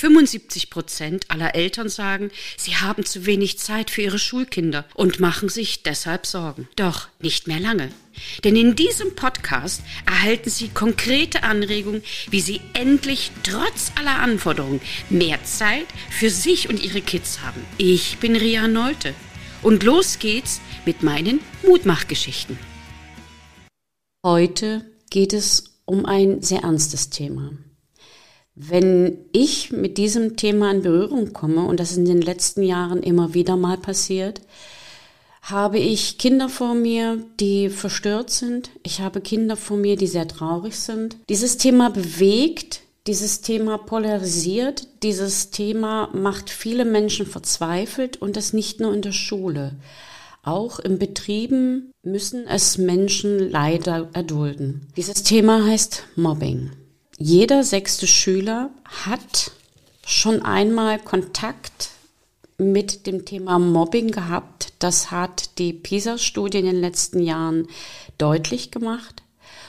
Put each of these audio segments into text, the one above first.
75 Prozent aller Eltern sagen, sie haben zu wenig Zeit für ihre Schulkinder und machen sich deshalb Sorgen. Doch nicht mehr lange. Denn in diesem Podcast erhalten Sie konkrete Anregungen, wie Sie endlich trotz aller Anforderungen mehr Zeit für sich und Ihre Kids haben. Ich bin Ria Neute und los geht's mit meinen Mutmachgeschichten. Heute geht es um ein sehr ernstes Thema. Wenn ich mit diesem Thema in Berührung komme, und das ist in den letzten Jahren immer wieder mal passiert, habe ich Kinder vor mir, die verstört sind. Ich habe Kinder vor mir, die sehr traurig sind. Dieses Thema bewegt, dieses Thema polarisiert, dieses Thema macht viele Menschen verzweifelt und das nicht nur in der Schule. Auch in Betrieben müssen es Menschen leider erdulden. Dieses Thema heißt Mobbing. Jeder sechste Schüler hat schon einmal Kontakt mit dem Thema Mobbing gehabt. Das hat die PISA-Studie in den letzten Jahren deutlich gemacht.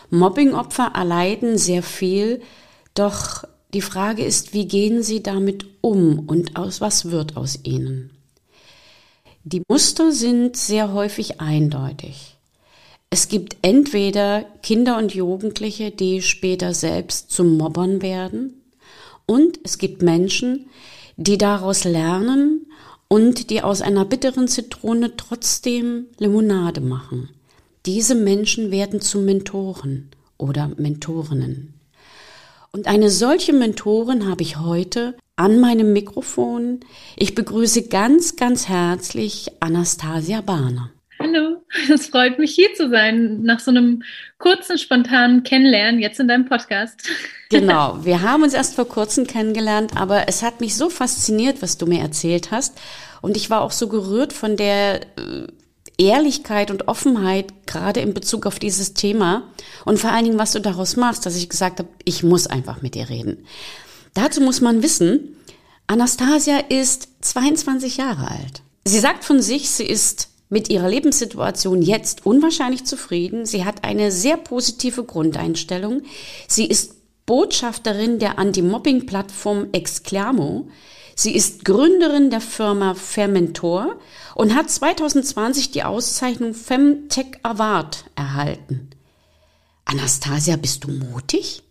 Mobbingopfer erleiden sehr viel, doch die Frage ist, wie gehen sie damit um und aus was wird aus ihnen? Die Muster sind sehr häufig eindeutig. Es gibt entweder Kinder und Jugendliche, die später selbst zum Mobbern werden, und es gibt Menschen, die daraus lernen und die aus einer bitteren Zitrone trotzdem Limonade machen. Diese Menschen werden zu Mentoren oder Mentorinnen. Und eine solche Mentorin habe ich heute an meinem Mikrofon. Ich begrüße ganz, ganz herzlich Anastasia Bahner. Es freut mich hier zu sein, nach so einem kurzen, spontanen Kennenlernen jetzt in deinem Podcast. Genau, wir haben uns erst vor kurzem kennengelernt, aber es hat mich so fasziniert, was du mir erzählt hast. Und ich war auch so gerührt von der äh, Ehrlichkeit und Offenheit, gerade in Bezug auf dieses Thema und vor allen Dingen, was du daraus machst, dass ich gesagt habe, ich muss einfach mit dir reden. Dazu muss man wissen, Anastasia ist 22 Jahre alt. Sie sagt von sich, sie ist mit ihrer Lebenssituation jetzt unwahrscheinlich zufrieden. Sie hat eine sehr positive Grundeinstellung. Sie ist Botschafterin der Anti-Mobbing-Plattform Exclamo. Sie ist Gründerin der Firma Fermentor und hat 2020 die Auszeichnung Femtech Award erhalten. Anastasia, bist du mutig?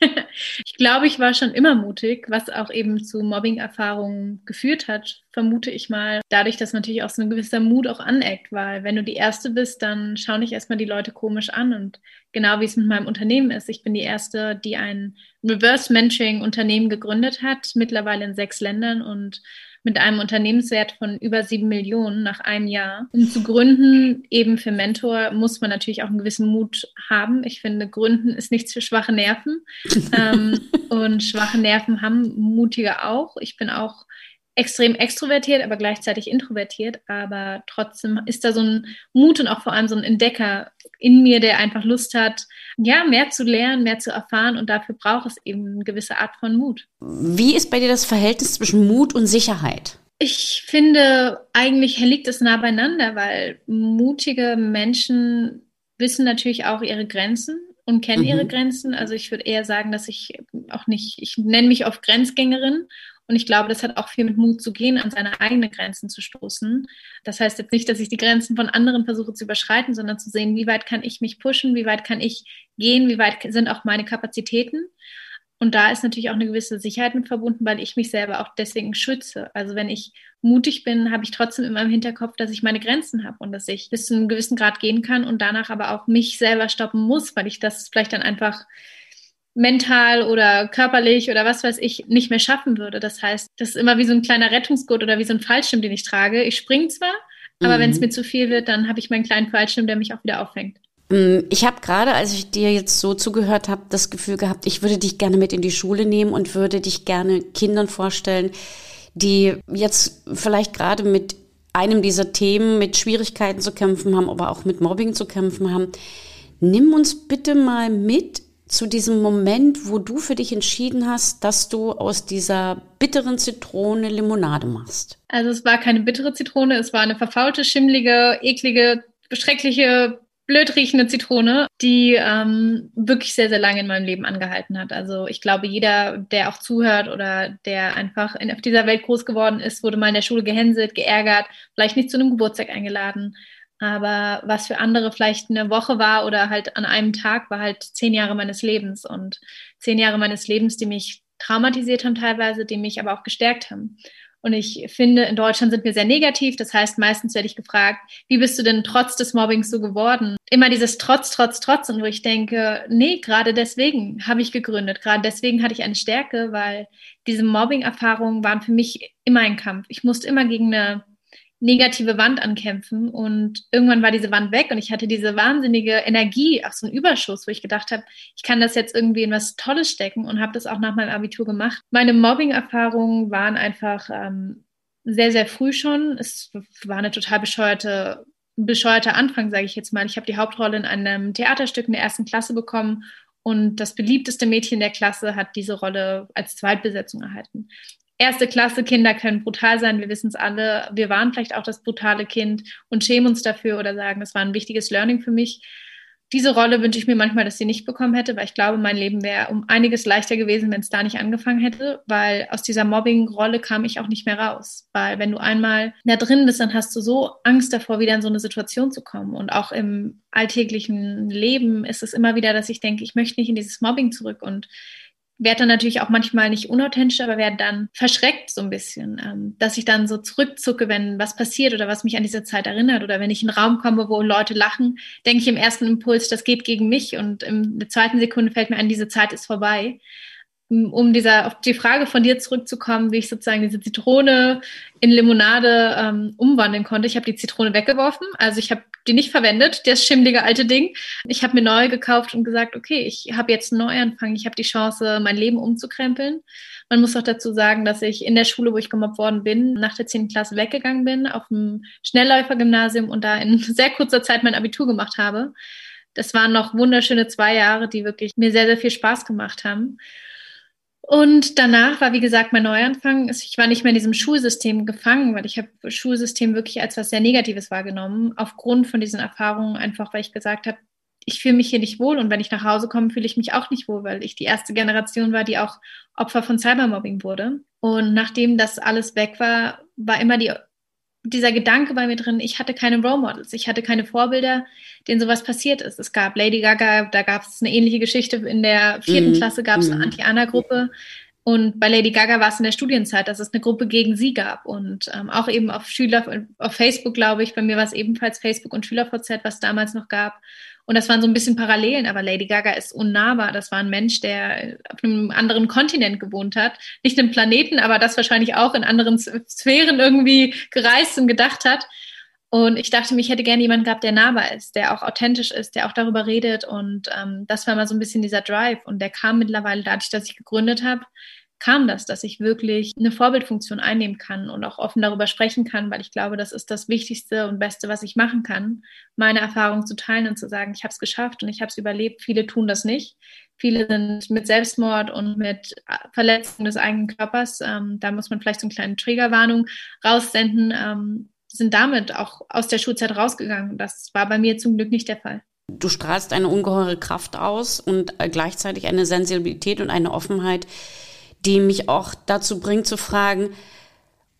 ich glaube, ich war schon immer mutig, was auch eben zu Mobbing-Erfahrungen geführt hat, vermute ich mal. Dadurch, dass natürlich auch so ein gewisser Mut auch aneckt, weil wenn du die Erste bist, dann schauen dich erstmal die Leute komisch an. Und genau wie es mit meinem Unternehmen ist, ich bin die Erste, die ein Reverse-Mentoring-Unternehmen gegründet hat, mittlerweile in sechs Ländern und mit einem Unternehmenswert von über sieben Millionen nach einem Jahr. Um zu gründen, eben für Mentor, muss man natürlich auch einen gewissen Mut haben. Ich finde, Gründen ist nichts für schwache Nerven. ähm, und schwache Nerven haben mutige auch. Ich bin auch extrem extrovertiert, aber gleichzeitig introvertiert. Aber trotzdem ist da so ein Mut und auch vor allem so ein Entdecker in mir, der einfach Lust hat, ja, mehr zu lernen, mehr zu erfahren. Und dafür braucht es eben eine gewisse Art von Mut. Wie ist bei dir das Verhältnis zwischen Mut und Sicherheit? Ich finde, eigentlich liegt es nah beieinander, weil mutige Menschen wissen natürlich auch ihre Grenzen und kennen mhm. ihre Grenzen. Also ich würde eher sagen, dass ich auch nicht, ich nenne mich oft Grenzgängerin und ich glaube, das hat auch viel mit Mut zu gehen, an seine eigenen Grenzen zu stoßen. Das heißt jetzt nicht, dass ich die Grenzen von anderen versuche zu überschreiten, sondern zu sehen, wie weit kann ich mich pushen, wie weit kann ich gehen, wie weit sind auch meine Kapazitäten. Und da ist natürlich auch eine gewisse Sicherheit mit verbunden, weil ich mich selber auch deswegen schütze. Also wenn ich mutig bin, habe ich trotzdem immer im Hinterkopf, dass ich meine Grenzen habe und dass ich bis zu einem gewissen Grad gehen kann und danach aber auch mich selber stoppen muss, weil ich das vielleicht dann einfach mental oder körperlich oder was weiß ich nicht mehr schaffen würde. Das heißt, das ist immer wie so ein kleiner Rettungsgurt oder wie so ein Fallschirm, den ich trage. Ich springe zwar, aber mhm. wenn es mir zu viel wird, dann habe ich meinen kleinen Fallschirm, der mich auch wieder auffängt. Mm, ich habe gerade, als ich dir jetzt so zugehört habe, das Gefühl gehabt, ich würde dich gerne mit in die Schule nehmen und würde dich gerne Kindern vorstellen, die jetzt vielleicht gerade mit einem dieser Themen mit Schwierigkeiten zu kämpfen haben, aber auch mit Mobbing zu kämpfen haben. Nimm uns bitte mal mit zu diesem Moment, wo du für dich entschieden hast, dass du aus dieser bitteren Zitrone Limonade machst? Also es war keine bittere Zitrone, es war eine verfaulte, schimmlige, eklige, schreckliche blöd riechende Zitrone, die ähm, wirklich sehr, sehr lange in meinem Leben angehalten hat. Also ich glaube, jeder, der auch zuhört oder der einfach in, auf dieser Welt groß geworden ist, wurde mal in der Schule gehänselt, geärgert, vielleicht nicht zu einem Geburtstag eingeladen. Aber was für andere vielleicht eine Woche war oder halt an einem Tag, war halt zehn Jahre meines Lebens und zehn Jahre meines Lebens, die mich traumatisiert haben teilweise, die mich aber auch gestärkt haben. Und ich finde, in Deutschland sind wir sehr negativ. Das heißt, meistens werde ich gefragt, wie bist du denn trotz des Mobbings so geworden? Immer dieses Trotz, Trotz, Trotz. Und wo ich denke, nee, gerade deswegen habe ich gegründet. Gerade deswegen hatte ich eine Stärke, weil diese Mobbing-Erfahrungen waren für mich immer ein Kampf. Ich musste immer gegen eine negative Wand ankämpfen und irgendwann war diese Wand weg und ich hatte diese wahnsinnige Energie, auch so einen Überschuss, wo ich gedacht habe, ich kann das jetzt irgendwie in was Tolles stecken und habe das auch nach meinem Abitur gemacht. Meine Mobbing-Erfahrungen waren einfach ähm, sehr, sehr früh schon. Es war eine total bescheuerte, bescheuerter Anfang, sage ich jetzt mal. Ich habe die Hauptrolle in einem Theaterstück in der ersten Klasse bekommen und das beliebteste Mädchen der Klasse hat diese Rolle als Zweitbesetzung erhalten erste Klasse Kinder können brutal sein, wir wissen es alle. Wir waren vielleicht auch das brutale Kind und schämen uns dafür oder sagen, das war ein wichtiges Learning für mich. Diese Rolle wünsche ich mir manchmal, dass sie nicht bekommen hätte, weil ich glaube, mein Leben wäre um einiges leichter gewesen, wenn es da nicht angefangen hätte, weil aus dieser Mobbing-Rolle kam ich auch nicht mehr raus. Weil wenn du einmal da drin bist, dann hast du so Angst davor, wieder in so eine Situation zu kommen. Und auch im alltäglichen Leben ist es immer wieder, dass ich denke, ich möchte nicht in dieses Mobbing zurück und werde dann natürlich auch manchmal nicht unauthentisch, aber werde dann verschreckt so ein bisschen, ähm, dass ich dann so zurückzucke, wenn was passiert oder was mich an diese Zeit erinnert. Oder wenn ich in einen Raum komme, wo Leute lachen, denke ich im ersten Impuls, das geht gegen mich. Und in der zweiten Sekunde fällt mir ein, diese Zeit ist vorbei um dieser, auf die Frage von dir zurückzukommen, wie ich sozusagen diese Zitrone in Limonade ähm, umwandeln konnte. Ich habe die Zitrone weggeworfen, also ich habe die nicht verwendet, das schimmlige alte Ding. Ich habe mir neu gekauft und gesagt, okay, ich habe jetzt einen Neuanfang, ich habe die Chance, mein Leben umzukrempeln. Man muss auch dazu sagen, dass ich in der Schule, wo ich gemobbt worden bin, nach der 10. Klasse weggegangen bin, auf dem Schnellläufergymnasium und da in sehr kurzer Zeit mein Abitur gemacht habe. Das waren noch wunderschöne zwei Jahre, die wirklich mir sehr, sehr viel Spaß gemacht haben. Und danach war, wie gesagt, mein Neuanfang. Ich war nicht mehr in diesem Schulsystem gefangen, weil ich habe Schulsystem wirklich als was sehr Negatives wahrgenommen, aufgrund von diesen Erfahrungen, einfach weil ich gesagt habe, ich fühle mich hier nicht wohl und wenn ich nach Hause komme, fühle ich mich auch nicht wohl, weil ich die erste Generation war, die auch Opfer von Cybermobbing wurde. Und nachdem das alles weg war, war immer die dieser Gedanke bei mir drin, ich hatte keine Role Models, ich hatte keine Vorbilder, denen sowas passiert ist. Es gab Lady Gaga, da gab es eine ähnliche Geschichte. In der vierten mhm. Klasse gab es eine mhm. Anti-Anna-Gruppe. Und bei Lady Gaga war es in der Studienzeit, dass es eine Gruppe gegen sie gab. Und ähm, auch eben auf Schüler, auf Facebook, glaube ich, bei mir war es ebenfalls Facebook und SchülerVZ, was damals noch gab. Und das waren so ein bisschen Parallelen, aber Lady Gaga ist unnahbar. Das war ein Mensch, der auf einem anderen Kontinent gewohnt hat. Nicht einem Planeten, aber das wahrscheinlich auch in anderen Sphären irgendwie gereist und gedacht hat. Und ich dachte mir, ich hätte gerne jemanden gehabt, der nahbar ist, der auch authentisch ist, der auch darüber redet. Und ähm, das war mal so ein bisschen dieser Drive. Und der kam mittlerweile dadurch, dass ich gegründet habe, kam das, dass ich wirklich eine Vorbildfunktion einnehmen kann und auch offen darüber sprechen kann, weil ich glaube, das ist das Wichtigste und Beste, was ich machen kann, meine Erfahrung zu teilen und zu sagen, ich habe es geschafft und ich habe es überlebt. Viele tun das nicht. Viele sind mit Selbstmord und mit Verletzung des eigenen Körpers, ähm, da muss man vielleicht so eine kleine Triggerwarnung raussenden, ähm, sind damit auch aus der Schulzeit rausgegangen. Das war bei mir zum Glück nicht der Fall. Du strahlst eine ungeheure Kraft aus und äh, gleichzeitig eine Sensibilität und eine Offenheit, die mich auch dazu bringt zu fragen,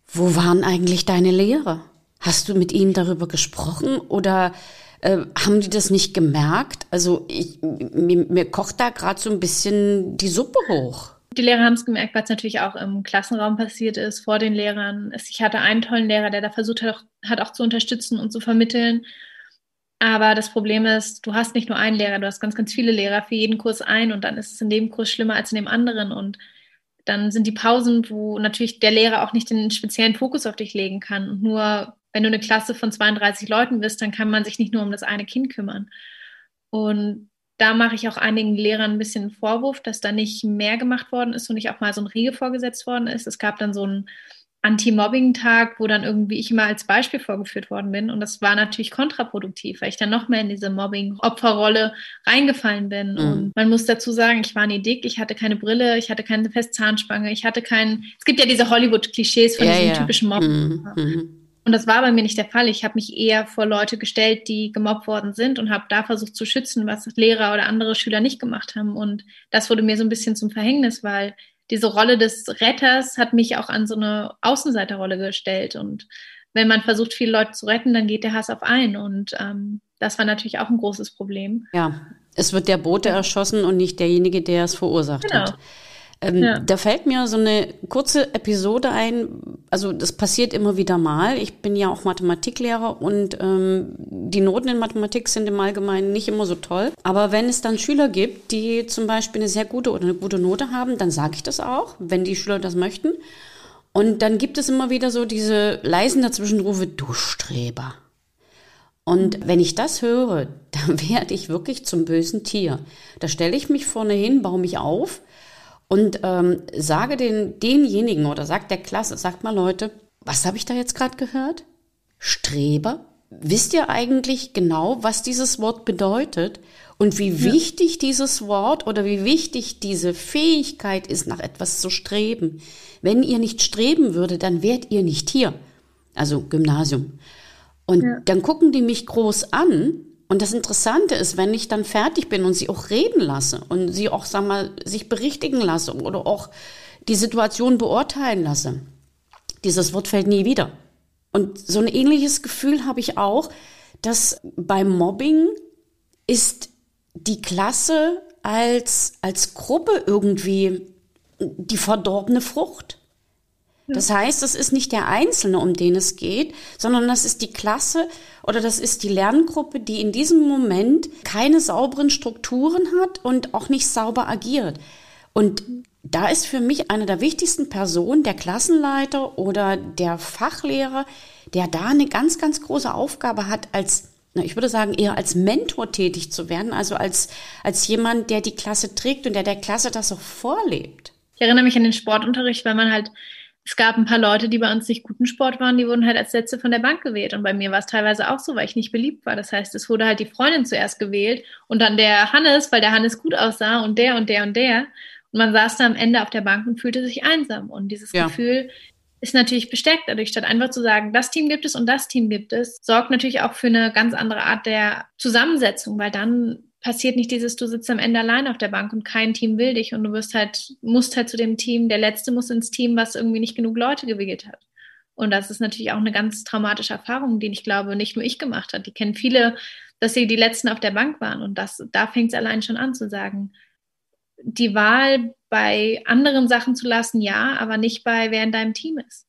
wo waren eigentlich deine Lehrer? Hast du mit ihnen darüber gesprochen oder äh, haben die das nicht gemerkt? Also ich, mir, mir kocht da gerade so ein bisschen die Suppe hoch. Die Lehrer haben es gemerkt, weil es natürlich auch im Klassenraum passiert ist, vor den Lehrern. Ich hatte einen tollen Lehrer, der da versucht hat, hat auch zu unterstützen und zu vermitteln. Aber das Problem ist, du hast nicht nur einen Lehrer, du hast ganz, ganz viele Lehrer für jeden Kurs ein und dann ist es in dem Kurs schlimmer als in dem anderen. Und dann sind die Pausen, wo natürlich der Lehrer auch nicht den speziellen Fokus auf dich legen kann. Und nur wenn du eine Klasse von 32 Leuten bist, dann kann man sich nicht nur um das eine Kind kümmern. Und da mache ich auch einigen Lehrern ein bisschen einen Vorwurf, dass da nicht mehr gemacht worden ist und nicht auch mal so ein Riegel vorgesetzt worden ist. Es gab dann so einen Anti-Mobbing-Tag, wo dann irgendwie ich immer als Beispiel vorgeführt worden bin. Und das war natürlich kontraproduktiv, weil ich dann noch mehr in diese Mobbing-Opferrolle reingefallen bin. Mhm. Und man muss dazu sagen, ich war nie dick, ich hatte keine Brille, ich hatte keine feste Zahnspange, ich hatte keinen. Es gibt ja diese Hollywood-Klischees von ja, diesem ja. typischen Mobbing. Mhm. Mhm. Und das war bei mir nicht der Fall. Ich habe mich eher vor Leute gestellt, die gemobbt worden sind und habe da versucht zu schützen, was Lehrer oder andere Schüler nicht gemacht haben. Und das wurde mir so ein bisschen zum Verhängnis, weil diese Rolle des Retters hat mich auch an so eine Außenseiterrolle gestellt. Und wenn man versucht, viele Leute zu retten, dann geht der Hass auf ein. Und ähm, das war natürlich auch ein großes Problem. Ja, es wird der Bote erschossen und nicht derjenige, der es verursacht genau. hat. Ähm, ja. Da fällt mir so eine kurze Episode ein. Also das passiert immer wieder mal. Ich bin ja auch Mathematiklehrer und ähm, die Noten in Mathematik sind im Allgemeinen nicht immer so toll. Aber wenn es dann Schüler gibt, die zum Beispiel eine sehr gute oder eine gute Note haben, dann sage ich das auch, wenn die Schüler das möchten. Und dann gibt es immer wieder so diese leisen Dazwischenrufe, du Streber. Und wenn ich das höre, dann werde ich wirklich zum bösen Tier. Da stelle ich mich vorne hin, baue mich auf und ähm, sage den, denjenigen oder sagt der Klasse, sagt mal Leute, was habe ich da jetzt gerade gehört? Streber? Wisst ihr eigentlich genau, was dieses Wort bedeutet und wie ja. wichtig dieses Wort oder wie wichtig diese Fähigkeit ist, nach etwas zu streben? Wenn ihr nicht streben würdet, dann wärt ihr nicht hier. Also Gymnasium. Und ja. dann gucken die mich groß an und das Interessante ist, wenn ich dann fertig bin und sie auch reden lasse und sie auch, sag mal, sich berichtigen lasse oder auch die Situation beurteilen lasse, dieses Wort fällt nie wieder. Und so ein ähnliches Gefühl habe ich auch, dass beim Mobbing ist die Klasse als, als Gruppe irgendwie die verdorbene Frucht. Das heißt, es ist nicht der Einzelne, um den es geht, sondern das ist die Klasse oder das ist die Lerngruppe, die in diesem Moment keine sauberen Strukturen hat und auch nicht sauber agiert. Und da ist für mich eine der wichtigsten Personen der Klassenleiter oder der Fachlehrer, der da eine ganz, ganz große Aufgabe hat, als ich würde sagen, eher als Mentor tätig zu werden, also als, als jemand, der die Klasse trägt und der der Klasse das auch vorlebt. Ich erinnere mich an den Sportunterricht, weil man halt es gab ein paar Leute, die bei uns nicht guten Sport waren, die wurden halt als Sätze von der Bank gewählt. Und bei mir war es teilweise auch so, weil ich nicht beliebt war. Das heißt, es wurde halt die Freundin zuerst gewählt und dann der Hannes, weil der Hannes gut aussah und der und der und der. Und man saß da am Ende auf der Bank und fühlte sich einsam. Und dieses ja. Gefühl ist natürlich bestärkt dadurch, statt einfach zu sagen, das Team gibt es und das Team gibt es, sorgt natürlich auch für eine ganz andere Art der Zusammensetzung, weil dann passiert nicht dieses, du sitzt am Ende allein auf der Bank und kein Team will dich und du wirst halt, musst halt zu dem Team, der Letzte muss ins Team, was irgendwie nicht genug Leute gewählt hat. Und das ist natürlich auch eine ganz traumatische Erfahrung, die ich glaube, nicht nur ich gemacht habe. Die kennen viele, dass sie die Letzten auf der Bank waren. Und das, da fängt es allein schon an zu sagen, die Wahl bei anderen Sachen zu lassen, ja, aber nicht bei, wer in deinem Team ist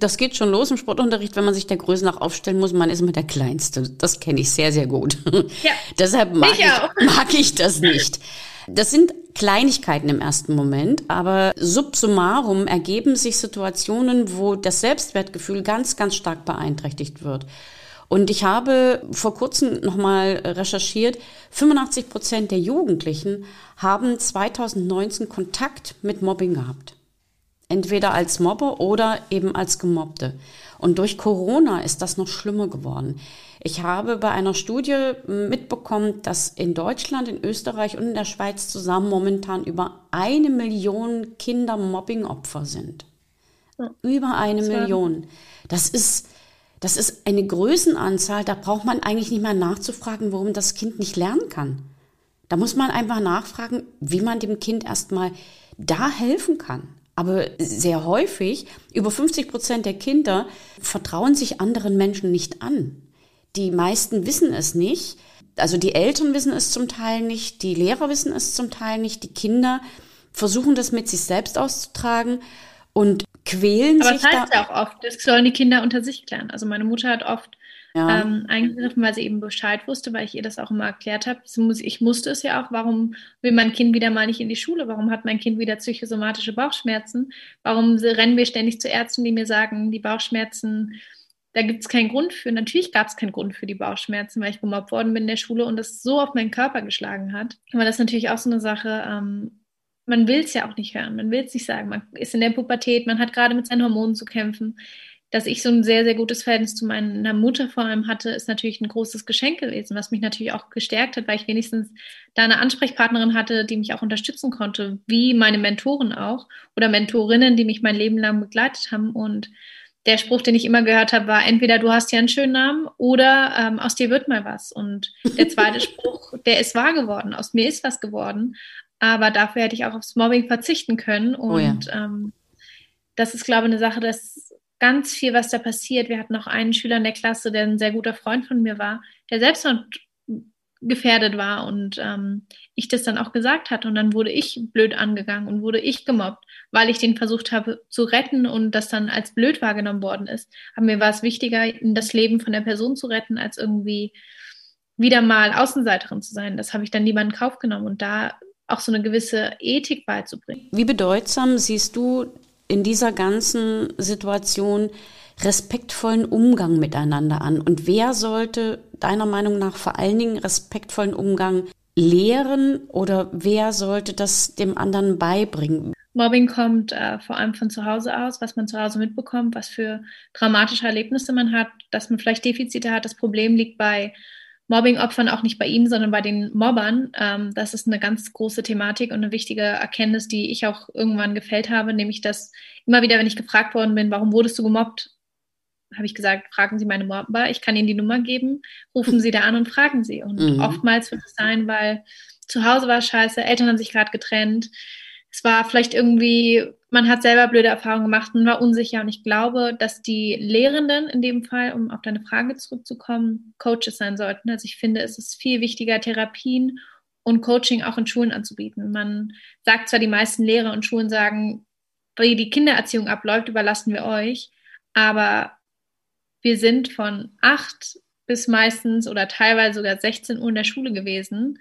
das geht schon los im Sportunterricht, wenn man sich der Größe nach aufstellen muss. Man ist immer der Kleinste. Das kenne ich sehr, sehr gut. Ja, Deshalb mag ich, ich, mag ich das nicht. Das sind Kleinigkeiten im ersten Moment, aber subsummarum ergeben sich Situationen, wo das Selbstwertgefühl ganz, ganz stark beeinträchtigt wird. Und ich habe vor kurzem nochmal recherchiert, 85 Prozent der Jugendlichen haben 2019 Kontakt mit Mobbing gehabt entweder als Mobber oder eben als Gemobbte. Und durch Corona ist das noch schlimmer geworden. Ich habe bei einer Studie mitbekommen, dass in Deutschland, in Österreich und in der Schweiz zusammen momentan über eine Million Kinder Mobbingopfer sind. Ja. Über eine Million. Das ist, das ist eine Größenanzahl, da braucht man eigentlich nicht mehr nachzufragen, warum das Kind nicht lernen kann. Da muss man einfach nachfragen, wie man dem Kind erstmal da helfen kann. Aber sehr häufig, über 50 Prozent der Kinder vertrauen sich anderen Menschen nicht an. Die meisten wissen es nicht. Also die Eltern wissen es zum Teil nicht, die Lehrer wissen es zum Teil nicht, die Kinder versuchen das mit sich selbst auszutragen und quälen Aber sich. Aber das heißt da ja auch oft, das sollen die Kinder unter sich klären. Also meine Mutter hat oft ja. ähm, eingegriffen, weil sie eben Bescheid wusste, weil ich ihr das auch immer erklärt habe. Ich musste es ja auch, warum will mein Kind wieder mal nicht in die Schule? Warum hat mein Kind wieder psychosomatische Bauchschmerzen? Warum rennen wir ständig zu Ärzten, die mir sagen, die Bauchschmerzen, da gibt es keinen Grund für. Natürlich gab es keinen Grund für die Bauchschmerzen, weil ich gemobbt worden bin in der Schule und das so auf meinen Körper geschlagen hat. Aber das ist natürlich auch so eine Sache, ähm, man will es ja auch nicht hören, man will es nicht sagen. Man ist in der Pubertät, man hat gerade mit seinen Hormonen zu kämpfen dass ich so ein sehr, sehr gutes Verhältnis zu meiner Mutter vor allem hatte, ist natürlich ein großes Geschenk gewesen, was mich natürlich auch gestärkt hat, weil ich wenigstens da eine Ansprechpartnerin hatte, die mich auch unterstützen konnte, wie meine Mentoren auch oder Mentorinnen, die mich mein Leben lang begleitet haben. Und der Spruch, den ich immer gehört habe, war entweder du hast ja einen schönen Namen oder ähm, aus dir wird mal was. Und der zweite Spruch, der ist wahr geworden, aus mir ist was geworden. Aber dafür hätte ich auch aufs Mobbing verzichten können. Und oh ja. ähm, das ist, glaube ich, eine Sache, dass ganz viel, was da passiert. Wir hatten noch einen Schüler in der Klasse, der ein sehr guter Freund von mir war, der selbst gefährdet war und ähm, ich das dann auch gesagt hatte und dann wurde ich blöd angegangen und wurde ich gemobbt, weil ich den versucht habe zu retten und das dann als blöd wahrgenommen worden ist. Aber mir war es wichtiger, das Leben von der Person zu retten, als irgendwie wieder mal Außenseiterin zu sein. Das habe ich dann lieber in Kauf genommen und da auch so eine gewisse Ethik beizubringen. Wie bedeutsam siehst du in dieser ganzen Situation respektvollen Umgang miteinander an? Und wer sollte deiner Meinung nach vor allen Dingen respektvollen Umgang lehren oder wer sollte das dem anderen beibringen? Mobbing kommt äh, vor allem von zu Hause aus, was man zu Hause mitbekommt, was für dramatische Erlebnisse man hat, dass man vielleicht Defizite hat. Das Problem liegt bei Mobbing-Opfern auch nicht bei ihm, sondern bei den Mobbern. Ähm, das ist eine ganz große Thematik und eine wichtige Erkenntnis, die ich auch irgendwann gefällt habe, nämlich dass immer wieder, wenn ich gefragt worden bin, warum wurdest du gemobbt, habe ich gesagt, fragen Sie meine Mobber, ich kann Ihnen die Nummer geben, rufen Sie da an und fragen Sie. Und mhm. oftmals wird es sein, weil zu Hause war scheiße, Eltern haben sich gerade getrennt, es war vielleicht irgendwie, man hat selber blöde Erfahrungen gemacht und war unsicher. Und ich glaube, dass die Lehrenden in dem Fall, um auf deine Frage zurückzukommen, Coaches sein sollten. Also ich finde, es ist viel wichtiger, Therapien und Coaching auch in Schulen anzubieten. Man sagt zwar, die meisten Lehrer und Schulen sagen, wie die Kindererziehung abläuft, überlassen wir euch. Aber wir sind von acht bis meistens oder teilweise sogar 16 Uhr in der Schule gewesen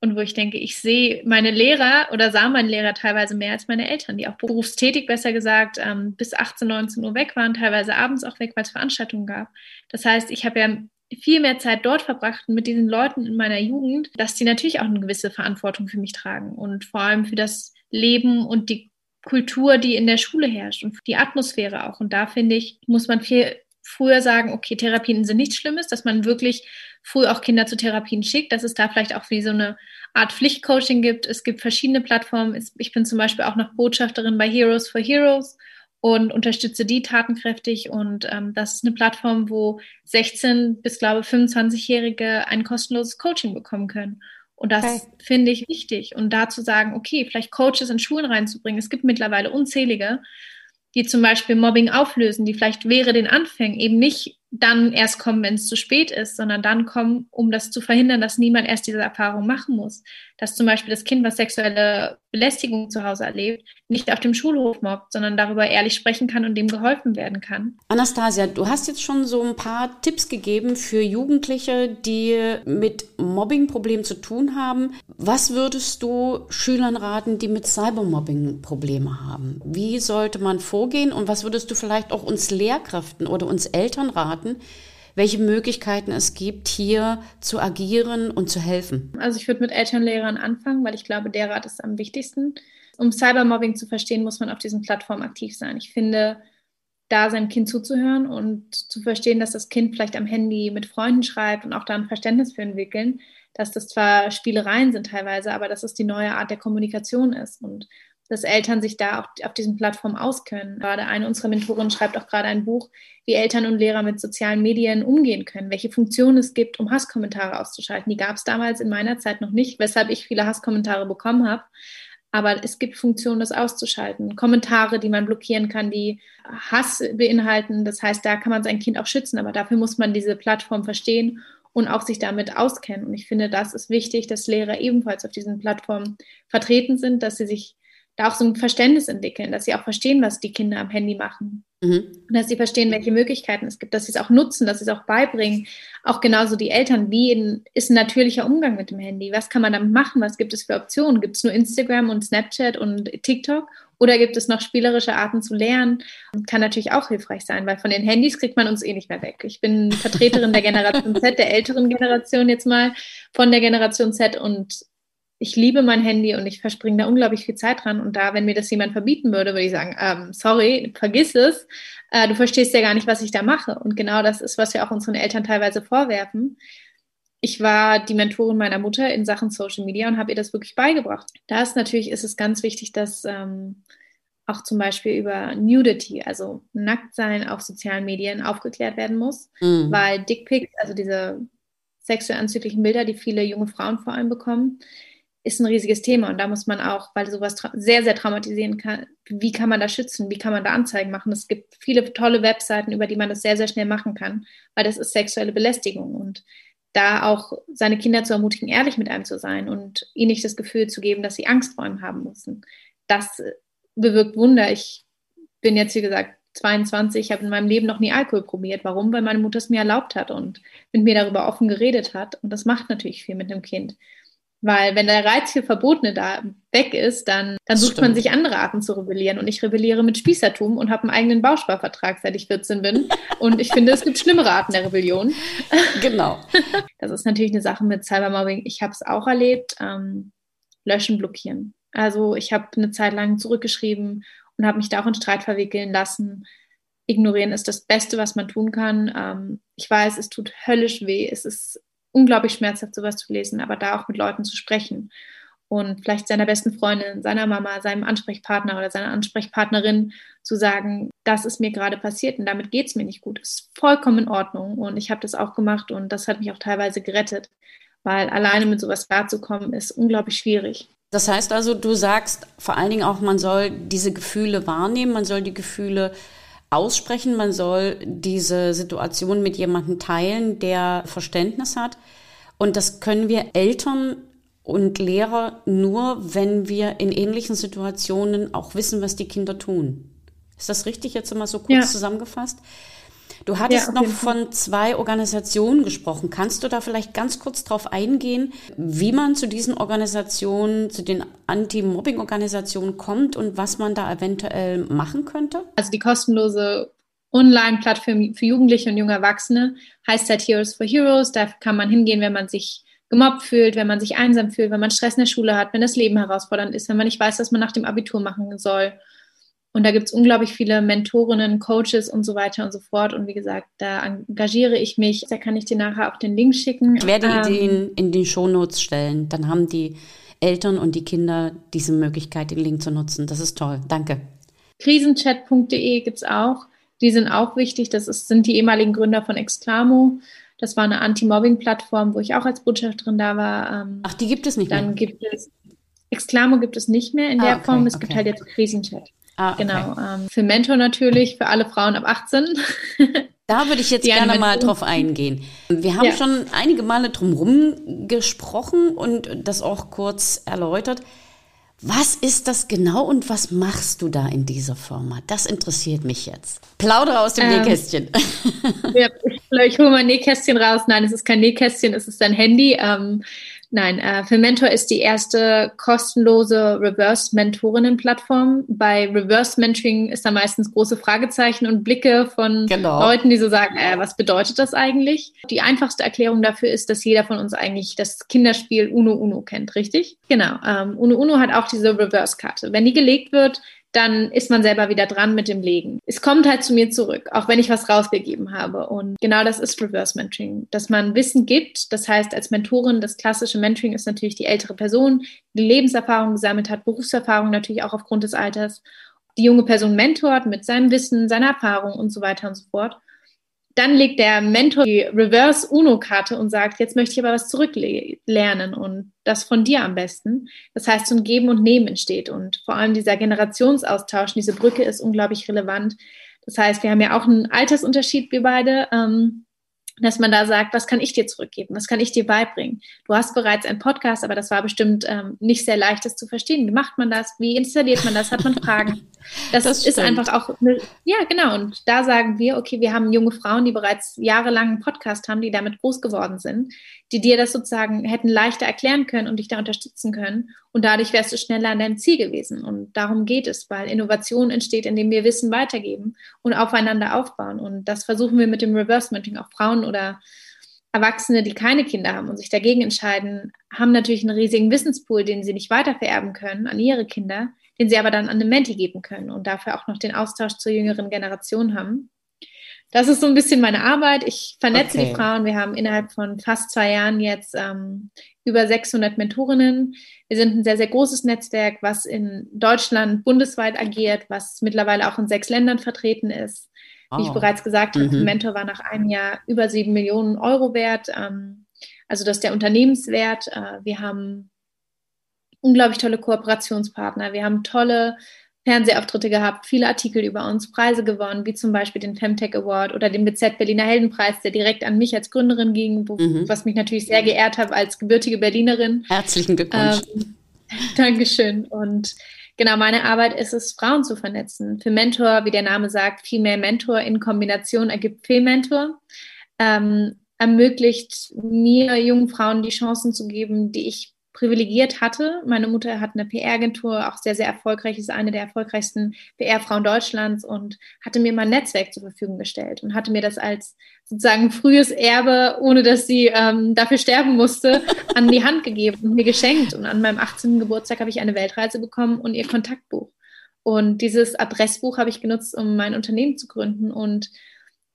und wo ich denke, ich sehe meine Lehrer oder sah meine Lehrer teilweise mehr als meine Eltern, die auch berufstätig, besser gesagt, ähm, bis 18, 19 Uhr weg waren, teilweise abends auch weg, weil es Veranstaltungen gab. Das heißt, ich habe ja viel mehr Zeit dort verbracht mit diesen Leuten in meiner Jugend, dass die natürlich auch eine gewisse Verantwortung für mich tragen und vor allem für das Leben und die Kultur, die in der Schule herrscht und die Atmosphäre auch. Und da finde ich, muss man viel früher sagen, okay, Therapien sind nichts Schlimmes, dass man wirklich früh auch Kinder zu Therapien schickt, dass es da vielleicht auch wie so eine Art Pflichtcoaching gibt. Es gibt verschiedene Plattformen. Ich bin zum Beispiel auch noch Botschafterin bei Heroes for Heroes und unterstütze die tatenkräftig. Und ähm, das ist eine Plattform, wo 16 bis, glaube ich, 25-Jährige ein kostenloses Coaching bekommen können. Und das okay. finde ich wichtig. Und da zu sagen, okay, vielleicht Coaches in Schulen reinzubringen. Es gibt mittlerweile unzählige, die zum Beispiel Mobbing auflösen, die vielleicht wäre den Anfängen eben nicht dann erst kommen, wenn es zu spät ist, sondern dann kommen, um das zu verhindern, dass niemand erst diese Erfahrung machen muss. Dass zum Beispiel das Kind, was sexuelle Belästigung zu Hause erlebt, nicht auf dem Schulhof mobbt, sondern darüber ehrlich sprechen kann und dem geholfen werden kann. Anastasia, du hast jetzt schon so ein paar Tipps gegeben für Jugendliche, die mit Mobbing-Problemen zu tun haben. Was würdest du Schülern raten, die mit Cybermobbing Probleme haben? Wie sollte man vorgehen und was würdest du vielleicht auch uns Lehrkräften oder uns Eltern raten? Welche Möglichkeiten es gibt, hier zu agieren und zu helfen? Also ich würde mit Elternlehrern anfangen, weil ich glaube, der Rat ist am wichtigsten. Um Cybermobbing zu verstehen, muss man auf diesen Plattformen aktiv sein. Ich finde, da seinem Kind zuzuhören und zu verstehen, dass das Kind vielleicht am Handy mit Freunden schreibt und auch da ein Verständnis für entwickeln, dass das zwar Spielereien sind teilweise, aber dass es die neue Art der Kommunikation ist und dass Eltern sich da auch auf diesen Plattformen auskennen. Gerade eine unserer Mentorinnen schreibt auch gerade ein Buch, wie Eltern und Lehrer mit sozialen Medien umgehen können, welche Funktionen es gibt, um Hasskommentare auszuschalten. Die gab es damals in meiner Zeit noch nicht, weshalb ich viele Hasskommentare bekommen habe. Aber es gibt Funktionen, das auszuschalten. Kommentare, die man blockieren kann, die Hass beinhalten. Das heißt, da kann man sein Kind auch schützen. Aber dafür muss man diese Plattform verstehen und auch sich damit auskennen. Und ich finde, das ist wichtig, dass Lehrer ebenfalls auf diesen Plattformen vertreten sind, dass sie sich da auch so ein Verständnis entwickeln, dass sie auch verstehen, was die Kinder am Handy machen. Mhm. Und dass sie verstehen, welche Möglichkeiten es gibt, dass sie es auch nutzen, dass sie es auch beibringen. Auch genauso die Eltern. Wie in, ist ein natürlicher Umgang mit dem Handy? Was kann man damit machen? Was gibt es für Optionen? Gibt es nur Instagram und Snapchat und TikTok? Oder gibt es noch spielerische Arten zu lernen? Kann natürlich auch hilfreich sein, weil von den Handys kriegt man uns eh nicht mehr weg. Ich bin Vertreterin der Generation Z, der älteren Generation jetzt mal, von der Generation Z und ich liebe mein Handy und ich verspringe da unglaublich viel Zeit dran. Und da, wenn mir das jemand verbieten würde, würde ich sagen, ähm, sorry, vergiss es. Äh, du verstehst ja gar nicht, was ich da mache. Und genau das ist, was wir auch unseren Eltern teilweise vorwerfen. Ich war die Mentorin meiner Mutter in Sachen Social Media und habe ihr das wirklich beigebracht. Da ist natürlich ist es ganz wichtig, dass ähm, auch zum Beispiel über Nudity, also Nacktsein auf sozialen Medien aufgeklärt werden muss, mhm. weil Dickpics, also diese sexuell anzüglichen Bilder, die viele junge Frauen vor allem bekommen, ist ein riesiges Thema und da muss man auch, weil sowas sehr, sehr traumatisieren kann, wie kann man da schützen, wie kann man da Anzeigen machen. Es gibt viele tolle Webseiten, über die man das sehr, sehr schnell machen kann, weil das ist sexuelle Belästigung und da auch seine Kinder zu ermutigen, ehrlich mit einem zu sein und ihnen nicht das Gefühl zu geben, dass sie Angst vor ihm haben müssen. Das bewirkt Wunder. Ich bin jetzt, wie gesagt, 22, ich habe in meinem Leben noch nie Alkohol probiert. Warum? Weil meine Mutter es mir erlaubt hat und mit mir darüber offen geredet hat. Und das macht natürlich viel mit einem Kind. Weil wenn der Reiz für Verbotene da weg ist, dann, dann sucht Stimmt. man sich andere Arten zu rebellieren. Und ich rebelliere mit Spießertum und habe einen eigenen Bausparvertrag, seit ich 14 bin. Und ich finde, es gibt schlimmere Arten der Rebellion. Genau. Das ist natürlich eine Sache mit Cybermobbing. Ich habe es auch erlebt. Ähm, löschen, blockieren. Also ich habe eine Zeit lang zurückgeschrieben und habe mich da auch in Streit verwickeln lassen. Ignorieren ist das Beste, was man tun kann. Ähm, ich weiß, es tut höllisch weh. Es ist unglaublich schmerzhaft, sowas zu lesen, aber da auch mit Leuten zu sprechen und vielleicht seiner besten Freundin, seiner Mama, seinem Ansprechpartner oder seiner Ansprechpartnerin zu sagen, das ist mir gerade passiert und damit geht es mir nicht gut, ist vollkommen in Ordnung und ich habe das auch gemacht und das hat mich auch teilweise gerettet, weil alleine mit sowas klarzukommen ist unglaublich schwierig. Das heißt also, du sagst vor allen Dingen auch, man soll diese Gefühle wahrnehmen, man soll die Gefühle aussprechen, man soll diese Situation mit jemandem teilen, der Verständnis hat. Und das können wir Eltern und Lehrer nur, wenn wir in ähnlichen Situationen auch wissen, was die Kinder tun. Ist das richtig jetzt immer so kurz ja. zusammengefasst? Du hattest ja, noch von zwei Organisationen gesprochen. Kannst du da vielleicht ganz kurz drauf eingehen, wie man zu diesen Organisationen, zu den Anti-Mobbing-Organisationen kommt und was man da eventuell machen könnte? Also die kostenlose Online-Plattform für Jugendliche und junge Erwachsene heißt halt Heroes for Heroes. Da kann man hingehen, wenn man sich gemobbt fühlt, wenn man sich einsam fühlt, wenn man Stress in der Schule hat, wenn das Leben herausfordernd ist, wenn man nicht weiß, was man nach dem Abitur machen soll. Und da gibt es unglaublich viele Mentorinnen, Coaches und so weiter und so fort. Und wie gesagt, da engagiere ich mich. Da kann ich dir nachher auch den Link schicken. Ich werde ähm, Ideen in die Shownotes stellen. Dann haben die Eltern und die Kinder diese Möglichkeit, den Link zu nutzen. Das ist toll. Danke. Krisenchat.de gibt es auch. Die sind auch wichtig. Das ist, sind die ehemaligen Gründer von Exclamo. Das war eine Anti-Mobbing-Plattform, wo ich auch als Botschafterin da war. Ähm, Ach, die gibt es nicht dann mehr? Dann gibt es, Exclamo gibt es nicht mehr in ah, der okay, Form. Es okay. gibt halt jetzt Krisenchat. Ah, okay. Genau. Ähm, für Mentor natürlich, für alle Frauen ab 18. Da würde ich jetzt gerne mal drauf eingehen. Wir haben ja. schon einige Male drumherum gesprochen und das auch kurz erläutert. Was ist das genau und was machst du da in dieser Firma? Das interessiert mich jetzt. Plaudere aus dem ähm, Nähkästchen. Ja, ich, ich hole mein Nähkästchen raus. Nein, es ist kein Nähkästchen, es ist ein Handy. Ähm, Nein, äh, für Mentor ist die erste kostenlose Reverse-Mentorinnen-Plattform. Bei Reverse-Mentoring ist da meistens große Fragezeichen und Blicke von genau. Leuten, die so sagen, äh, was bedeutet das eigentlich? Die einfachste Erklärung dafür ist, dass jeder von uns eigentlich das Kinderspiel Uno Uno kennt, richtig? Genau. Ähm, Uno Uno hat auch diese Reverse-Karte. Wenn die gelegt wird, dann ist man selber wieder dran mit dem Legen. Es kommt halt zu mir zurück, auch wenn ich was rausgegeben habe. Und genau das ist Reverse Mentoring, dass man Wissen gibt. Das heißt, als Mentorin, das klassische Mentoring ist natürlich die ältere Person, die Lebenserfahrung gesammelt hat, Berufserfahrung natürlich auch aufgrund des Alters. Die junge Person mentort mit seinem Wissen, seiner Erfahrung und so weiter und so fort. Dann legt der Mentor die Reverse UNO-Karte und sagt, jetzt möchte ich aber was zurücklernen und das von dir am besten. Das heißt, so ein Geben und Nehmen entsteht und vor allem dieser Generationsaustausch, diese Brücke ist unglaublich relevant. Das heißt, wir haben ja auch einen Altersunterschied, wir beide. Ähm, dass man da sagt, was kann ich dir zurückgeben, was kann ich dir beibringen. Du hast bereits einen Podcast, aber das war bestimmt ähm, nicht sehr leicht, das zu verstehen. Wie macht man das? Wie installiert man das? Hat man Fragen? Das, das ist einfach auch, eine, ja genau. Und da sagen wir, okay, wir haben junge Frauen, die bereits jahrelang einen Podcast haben, die damit groß geworden sind, die dir das sozusagen hätten leichter erklären können und dich da unterstützen können. Und dadurch wärst du schneller an deinem Ziel gewesen. Und darum geht es, weil Innovation entsteht, indem wir Wissen weitergeben und aufeinander aufbauen. Und das versuchen wir mit dem Reverse Mentoring. Auch Frauen oder Erwachsene, die keine Kinder haben und sich dagegen entscheiden, haben natürlich einen riesigen Wissenspool, den sie nicht weitervererben können an ihre Kinder, den sie aber dann an eine Menti geben können und dafür auch noch den Austausch zur jüngeren Generation haben. das ist so ein bisschen meine Arbeit. Ich vernetze okay. die Frauen. Wir haben innerhalb von fast zwei Jahren jetzt ähm, über 600 Mentorinnen. Wir sind ein sehr, sehr großes Netzwerk, was in Deutschland bundesweit agiert, was mittlerweile auch in sechs Ländern vertreten ist. Oh. Wie ich oh. bereits gesagt habe, mhm. Mentor war nach einem Jahr über sieben Millionen Euro wert. Ähm, also das ist der Unternehmenswert. Äh, wir haben unglaublich tolle Kooperationspartner. Wir haben tolle Fernsehauftritte gehabt, viele Artikel über uns, Preise gewonnen, wie zum Beispiel den Femtech Award oder den BZ Berliner Heldenpreis, der direkt an mich als Gründerin ging, wo, mhm. was mich natürlich sehr geehrt hat als gebürtige Berlinerin. Herzlichen Glückwunsch. Ähm, Dankeschön. Und genau, meine Arbeit ist es, Frauen zu vernetzen. Für Mentor, wie der Name sagt, Female Mentor in Kombination ergibt Fehlmentor. Ähm, ermöglicht mir jungen Frauen die Chancen zu geben, die ich privilegiert hatte. Meine Mutter hat eine PR-Agentur, auch sehr, sehr erfolgreich, ist eine der erfolgreichsten PR-Frauen Deutschlands und hatte mir mein Netzwerk zur Verfügung gestellt und hatte mir das als sozusagen frühes Erbe, ohne dass sie ähm, dafür sterben musste, an die Hand gegeben und mir geschenkt. Und an meinem 18. Geburtstag habe ich eine Weltreise bekommen und ihr Kontaktbuch. Und dieses Adressbuch habe ich genutzt, um mein Unternehmen zu gründen und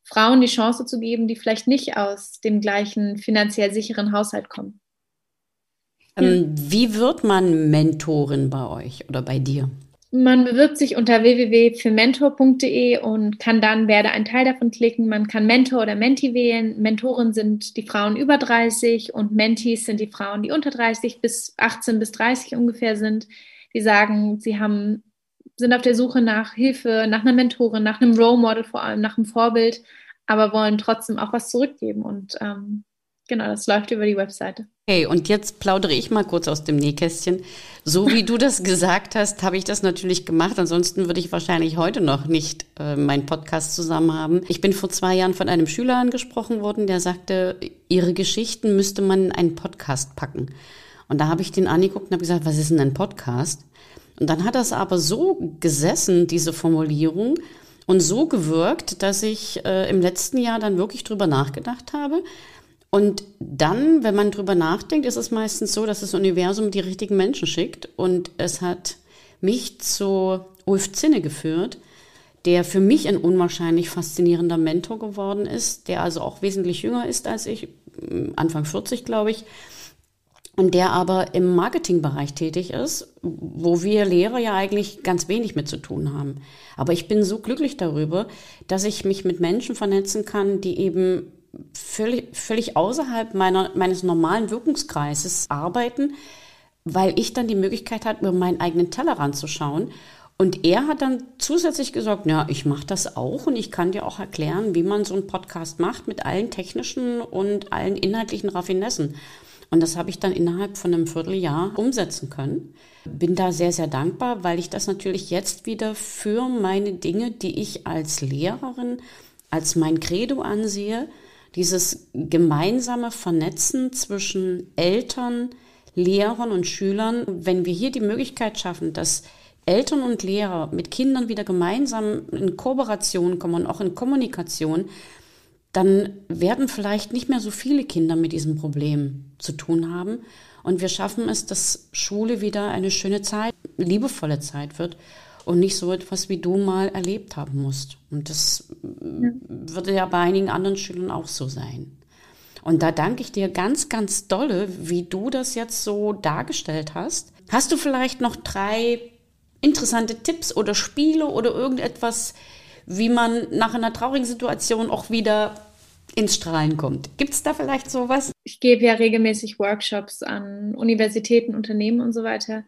Frauen die Chance zu geben, die vielleicht nicht aus dem gleichen finanziell sicheren Haushalt kommen. Ähm, wie wird man Mentorin bei euch oder bei dir? Man bewirbt sich unter www.fürmentor.de und kann dann werde ein Teil davon klicken. Man kann Mentor oder Menti wählen. Mentoren sind die Frauen über 30 und Mentis sind die Frauen, die unter 30 bis 18 bis 30 ungefähr sind. Die sagen, sie haben, sind auf der Suche nach Hilfe, nach einer Mentorin, nach einem Role Model vor allem, nach einem Vorbild, aber wollen trotzdem auch was zurückgeben. Und ähm, genau, das läuft über die Webseite. Okay, und jetzt plaudere ich mal kurz aus dem Nähkästchen. So wie du das gesagt hast, habe ich das natürlich gemacht. Ansonsten würde ich wahrscheinlich heute noch nicht äh, meinen Podcast zusammen haben. Ich bin vor zwei Jahren von einem Schüler angesprochen worden, der sagte, ihre Geschichten müsste man in einen Podcast packen. Und da habe ich den angeguckt und habe gesagt, was ist denn ein Podcast? Und dann hat das aber so gesessen, diese Formulierung, und so gewirkt, dass ich äh, im letzten Jahr dann wirklich drüber nachgedacht habe und dann, wenn man drüber nachdenkt, ist es meistens so, dass das Universum die richtigen Menschen schickt. Und es hat mich zu Ulf Zinne geführt, der für mich ein unwahrscheinlich faszinierender Mentor geworden ist, der also auch wesentlich jünger ist als ich, Anfang 40, glaube ich, und der aber im Marketingbereich tätig ist, wo wir Lehrer ja eigentlich ganz wenig mit zu tun haben. Aber ich bin so glücklich darüber, dass ich mich mit Menschen vernetzen kann, die eben völlig, völlig außerhalb meiner, meines normalen Wirkungskreises arbeiten, weil ich dann die Möglichkeit hatte, über meinen eigenen Tellerrand zu schauen. Und er hat dann zusätzlich gesagt, ja, ich mache das auch und ich kann dir auch erklären, wie man so einen Podcast macht mit allen technischen und allen inhaltlichen Raffinessen. Und das habe ich dann innerhalb von einem Vierteljahr umsetzen können. Bin da sehr, sehr dankbar, weil ich das natürlich jetzt wieder für meine Dinge, die ich als Lehrerin, als mein Credo ansehe, dieses gemeinsame Vernetzen zwischen Eltern, Lehrern und Schülern, wenn wir hier die Möglichkeit schaffen, dass Eltern und Lehrer mit Kindern wieder gemeinsam in Kooperation kommen und auch in Kommunikation, dann werden vielleicht nicht mehr so viele Kinder mit diesem Problem zu tun haben. Und wir schaffen es, dass Schule wieder eine schöne Zeit, liebevolle Zeit wird und nicht so etwas wie du mal erlebt haben musst. Und das ja. würde ja bei einigen anderen Schülern auch so sein. Und da danke ich dir ganz, ganz dolle, wie du das jetzt so dargestellt hast. Hast du vielleicht noch drei interessante Tipps oder Spiele oder irgendetwas, wie man nach einer traurigen Situation auch wieder ins Strahlen kommt. Gibt es da vielleicht sowas? Ich gebe ja regelmäßig Workshops an Universitäten, Unternehmen und so weiter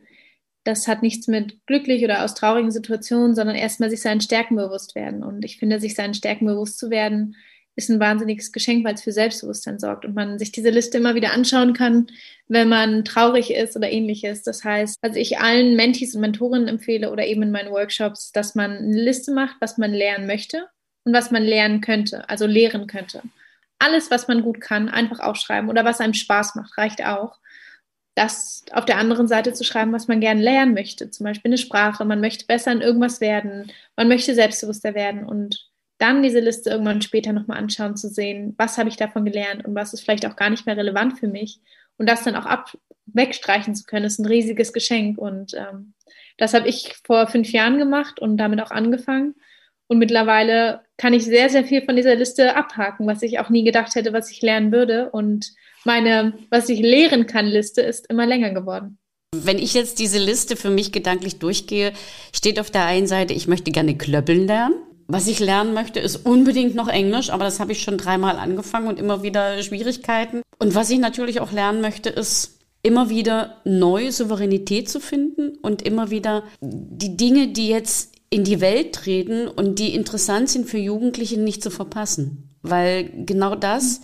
das hat nichts mit glücklich oder aus traurigen Situationen, sondern erstmal sich seinen Stärken bewusst werden. Und ich finde, sich seinen Stärken bewusst zu werden, ist ein wahnsinniges Geschenk, weil es für Selbstbewusstsein sorgt und man sich diese Liste immer wieder anschauen kann, wenn man traurig ist oder ähnliches. Das heißt, also ich allen Mentees und Mentorinnen empfehle oder eben in meinen Workshops, dass man eine Liste macht, was man lernen möchte und was man lernen könnte, also lehren könnte. Alles, was man gut kann, einfach aufschreiben oder was einem Spaß macht, reicht auch das auf der anderen Seite zu schreiben, was man gerne lernen möchte. Zum Beispiel eine Sprache, man möchte besser in irgendwas werden, man möchte selbstbewusster werden und dann diese Liste irgendwann später nochmal anschauen, zu sehen, was habe ich davon gelernt und was ist vielleicht auch gar nicht mehr relevant für mich. Und das dann auch ab wegstreichen zu können, ist ein riesiges Geschenk. Und ähm, das habe ich vor fünf Jahren gemacht und damit auch angefangen. Und mittlerweile kann ich sehr, sehr viel von dieser Liste abhaken, was ich auch nie gedacht hätte, was ich lernen würde. Und meine, was ich lehren kann, Liste ist immer länger geworden. Wenn ich jetzt diese Liste für mich gedanklich durchgehe, steht auf der einen Seite, ich möchte gerne klöppeln lernen. Was ich lernen möchte, ist unbedingt noch Englisch, aber das habe ich schon dreimal angefangen und immer wieder Schwierigkeiten. Und was ich natürlich auch lernen möchte, ist immer wieder neue Souveränität zu finden und immer wieder die Dinge, die jetzt in die Welt treten und die interessant sind für Jugendliche, nicht zu verpassen. Weil genau das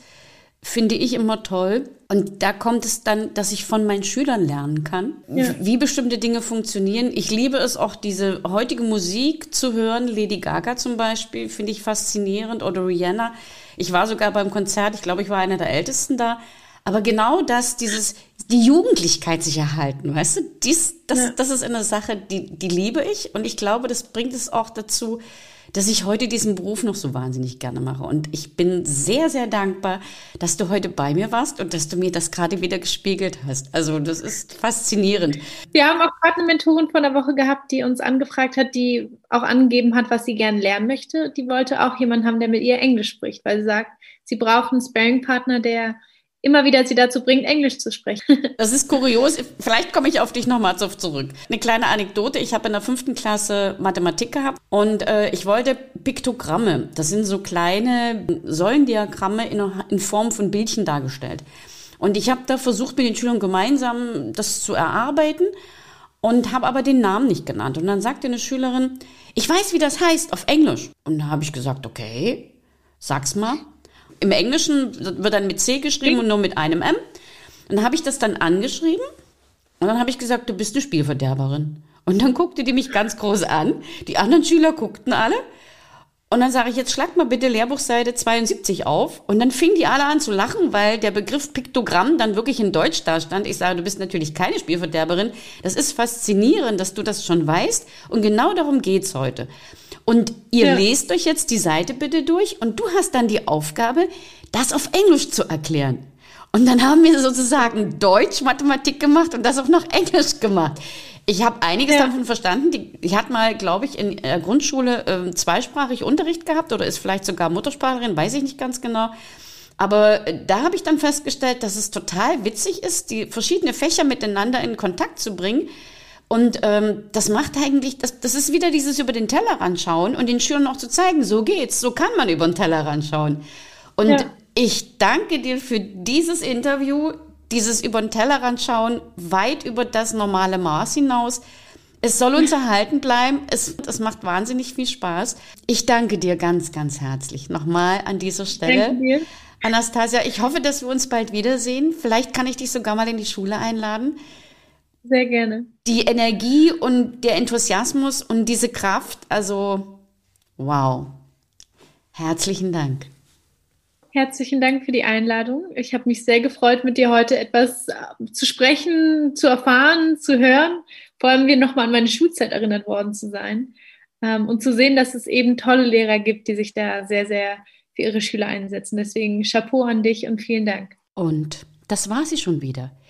finde ich immer toll. Und da kommt es dann, dass ich von meinen Schülern lernen kann, ja. wie bestimmte Dinge funktionieren. Ich liebe es auch, diese heutige Musik zu hören. Lady Gaga zum Beispiel finde ich faszinierend oder Rihanna. Ich war sogar beim Konzert, ich glaube, ich war einer der Ältesten da. Aber genau das, dieses, die Jugendlichkeit sich erhalten, weißt du, dies, das, ja. das ist eine Sache, die, die liebe ich. Und ich glaube, das bringt es auch dazu, dass ich heute diesen Beruf noch so wahnsinnig gerne mache. Und ich bin sehr, sehr dankbar, dass du heute bei mir warst und dass du mir das gerade wieder gespiegelt hast. Also das ist faszinierend. Wir haben auch gerade eine Mentorin von der Woche gehabt, die uns angefragt hat, die auch angegeben hat, was sie gerne lernen möchte. Die wollte auch jemanden haben, der mit ihr Englisch spricht, weil sie sagt, sie braucht einen Sparing-Partner, der immer wieder sie dazu bringt, Englisch zu sprechen. Das ist kurios. Vielleicht komme ich auf dich nochmal zurück. Eine kleine Anekdote. Ich habe in der fünften Klasse Mathematik gehabt und äh, ich wollte Piktogramme. Das sind so kleine Säulendiagramme in, in Form von Bildchen dargestellt. Und ich habe da versucht, mit den Schülern gemeinsam das zu erarbeiten und habe aber den Namen nicht genannt. Und dann sagte eine Schülerin, ich weiß, wie das heißt auf Englisch. Und da habe ich gesagt, okay, sag's mal. Im Englischen wird dann mit C geschrieben und nur mit einem M. Und dann habe ich das dann angeschrieben und dann habe ich gesagt, du bist eine Spielverderberin. Und dann guckte die mich ganz groß an. Die anderen Schüler guckten alle. Und dann sage ich, jetzt schlag mal bitte Lehrbuchseite 72 auf. Und dann fingen die alle an zu lachen, weil der Begriff Piktogramm dann wirklich in Deutsch da stand. Ich sage, du bist natürlich keine Spielverderberin. Das ist faszinierend, dass du das schon weißt. Und genau darum geht's heute. Und ihr ja. lest euch jetzt die Seite bitte durch und du hast dann die Aufgabe, das auf Englisch zu erklären. Und dann haben wir sozusagen Deutsch, Mathematik gemacht und das auch noch Englisch gemacht. Ich habe einiges ja. davon verstanden. Die, ich hatte mal, glaube ich, in der Grundschule äh, zweisprachig Unterricht gehabt oder ist vielleicht sogar Muttersprachlerin, weiß ich nicht ganz genau. Aber äh, da habe ich dann festgestellt, dass es total witzig ist, die verschiedenen Fächer miteinander in Kontakt zu bringen und ähm, das macht eigentlich, das, das ist wieder dieses über den Tellerrand schauen und den Schülern auch zu zeigen, so geht's, so kann man über den Tellerrand schauen. Und ja. ich danke dir für dieses Interview, dieses über den Tellerrand schauen, weit über das normale Maß hinaus. Es soll uns erhalten bleiben. Es, es macht wahnsinnig viel Spaß. Ich danke dir ganz, ganz herzlich nochmal an dieser Stelle. Danke dir. Anastasia, ich hoffe, dass wir uns bald wiedersehen. Vielleicht kann ich dich sogar mal in die Schule einladen. Sehr gerne. Die Energie und der Enthusiasmus und diese Kraft, also wow. Herzlichen Dank. Herzlichen Dank für die Einladung. Ich habe mich sehr gefreut, mit dir heute etwas äh, zu sprechen, zu erfahren, zu hören. Vor allem wir nochmal an meine Schulzeit erinnert worden zu sein ähm, und zu sehen, dass es eben tolle Lehrer gibt, die sich da sehr, sehr für ihre Schüler einsetzen. Deswegen Chapeau an dich und vielen Dank. Und das war sie schon wieder.